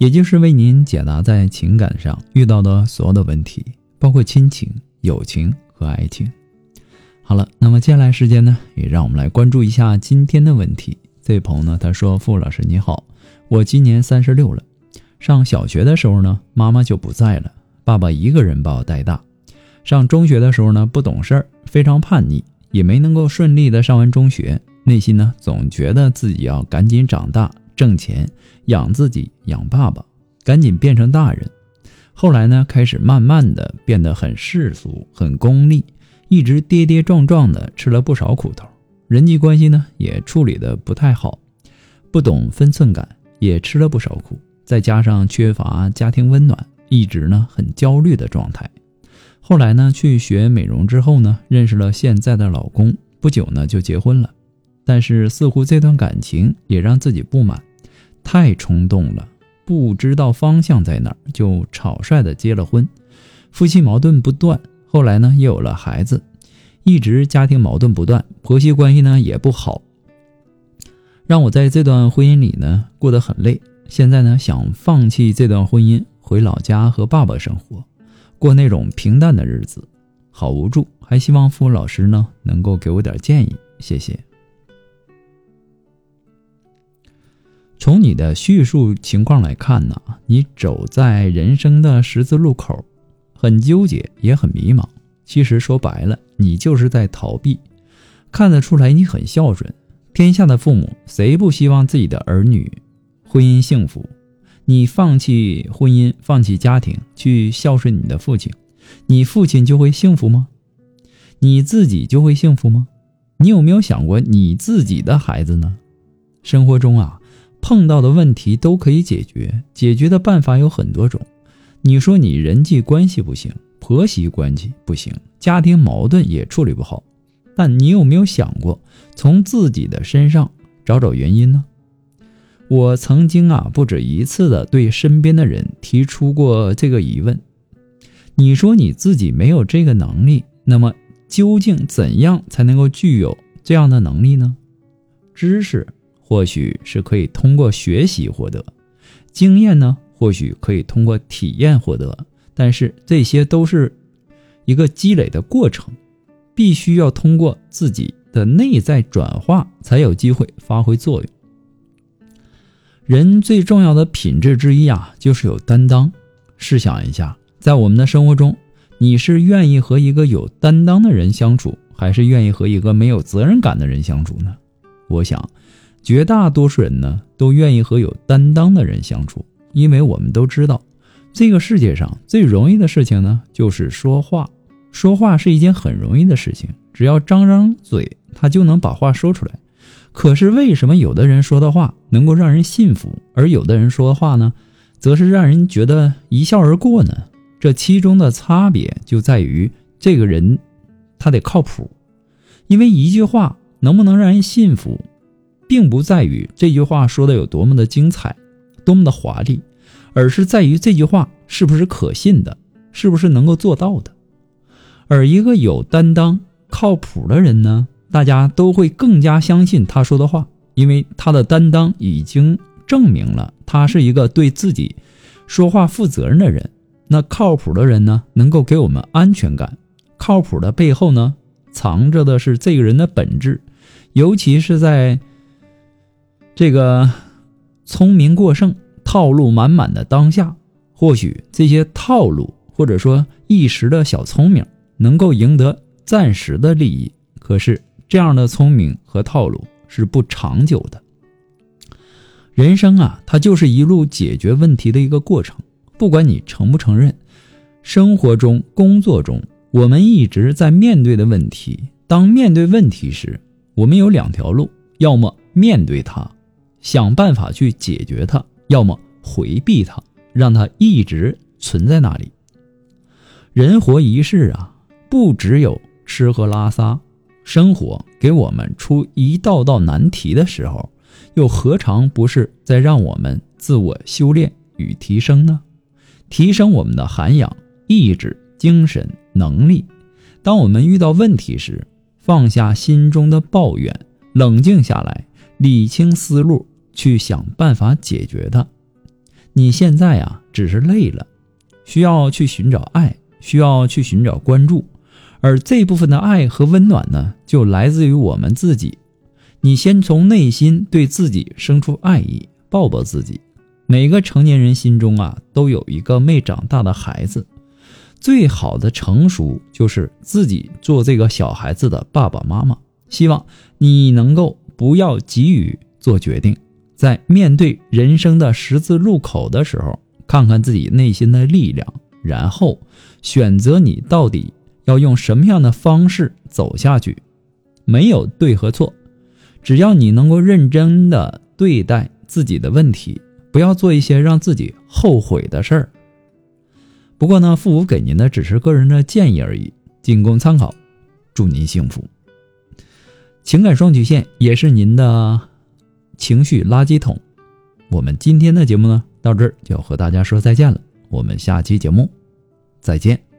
也就是为您解答在情感上遇到的所有的问题，包括亲情、友情和爱情。好了，那么接下来时间呢，也让我们来关注一下今天的问题。这位朋友呢，他说：“傅老师你好，我今年三十六了，上小学的时候呢，妈妈就不在了，爸爸一个人把我带大。上中学的时候呢，不懂事儿，非常叛逆，也没能够顺利的上完中学，内心呢，总觉得自己要赶紧长大。”挣钱养自己养爸爸，赶紧变成大人。后来呢，开始慢慢的变得很世俗、很功利，一直跌跌撞撞的吃了不少苦头。人际关系呢也处理的不太好，不懂分寸感，也吃了不少苦。再加上缺乏家庭温暖，一直呢很焦虑的状态。后来呢，去学美容之后呢，认识了现在的老公，不久呢就结婚了。但是似乎这段感情也让自己不满。太冲动了，不知道方向在哪儿，就草率的结了婚，夫妻矛盾不断。后来呢，又有了孩子，一直家庭矛盾不断，婆媳关系呢也不好，让我在这段婚姻里呢过得很累。现在呢，想放弃这段婚姻，回老家和爸爸生活，过那种平淡的日子，好无助。还希望付老师呢能够给我点建议，谢谢。从你的叙述情况来看呢，你走在人生的十字路口，很纠结，也很迷茫。其实说白了，你就是在逃避。看得出来，你很孝顺。天下的父母，谁不希望自己的儿女婚姻幸福？你放弃婚姻，放弃家庭，去孝顺你的父亲，你父亲就会幸福吗？你自己就会幸福吗？你有没有想过你自己的孩子呢？生活中啊。碰到的问题都可以解决，解决的办法有很多种。你说你人际关系不行，婆媳关系不行，家庭矛盾也处理不好，但你有没有想过从自己的身上找找原因呢？我曾经啊不止一次的对身边的人提出过这个疑问。你说你自己没有这个能力，那么究竟怎样才能够具有这样的能力呢？知识。或许是可以通过学习获得经验呢，或许可以通过体验获得，但是这些都是一个积累的过程，必须要通过自己的内在转化才有机会发挥作用。人最重要的品质之一啊，就是有担当。试想一下，在我们的生活中，你是愿意和一个有担当的人相处，还是愿意和一个没有责任感的人相处呢？我想。绝大多数人呢，都愿意和有担当的人相处，因为我们都知道，这个世界上最容易的事情呢，就是说话。说话是一件很容易的事情，只要张张嘴，他就能把话说出来。可是为什么有的人说的话能够让人信服，而有的人说的话呢，则是让人觉得一笑而过呢？这其中的差别就在于这个人，他得靠谱。因为一句话能不能让人信服？并不在于这句话说的有多么的精彩，多么的华丽，而是在于这句话是不是可信的，是不是能够做到的。而一个有担当、靠谱的人呢，大家都会更加相信他说的话，因为他的担当已经证明了他是一个对自己说话负责任的人。那靠谱的人呢，能够给我们安全感。靠谱的背后呢，藏着的是这个人的本质，尤其是在。这个聪明过剩、套路满满的当下，或许这些套路或者说一时的小聪明能够赢得暂时的利益，可是这样的聪明和套路是不长久的。人生啊，它就是一路解决问题的一个过程。不管你承不承认，生活中、工作中，我们一直在面对的问题。当面对问题时，我们有两条路：要么面对它。想办法去解决它，要么回避它，让它一直存在那里。人活一世啊，不只有吃喝拉撒，生活给我们出一道道难题的时候，又何尝不是在让我们自我修炼与提升呢？提升我们的涵养、意志、精神、能力。当我们遇到问题时，放下心中的抱怨，冷静下来，理清思路，去想办法解决它。你现在啊，只是累了，需要去寻找爱，需要去寻找关注，而这部分的爱和温暖呢，就来自于我们自己。你先从内心对自己生出爱意，抱抱自己。每个成年人心中啊，都有一个没长大的孩子。最好的成熟就是自己做这个小孩子的爸爸妈妈。希望你能够不要急于做决定，在面对人生的十字路口的时候，看看自己内心的力量，然后选择你到底要用什么样的方式走下去。没有对和错，只要你能够认真的对待自己的问题，不要做一些让自己后悔的事儿。不过呢，父母给您的只是个人的建议而已，仅供参考。祝您幸福。情感双曲线也是您的情绪垃圾桶。我们今天的节目呢，到这儿就要和大家说再见了。我们下期节目再见。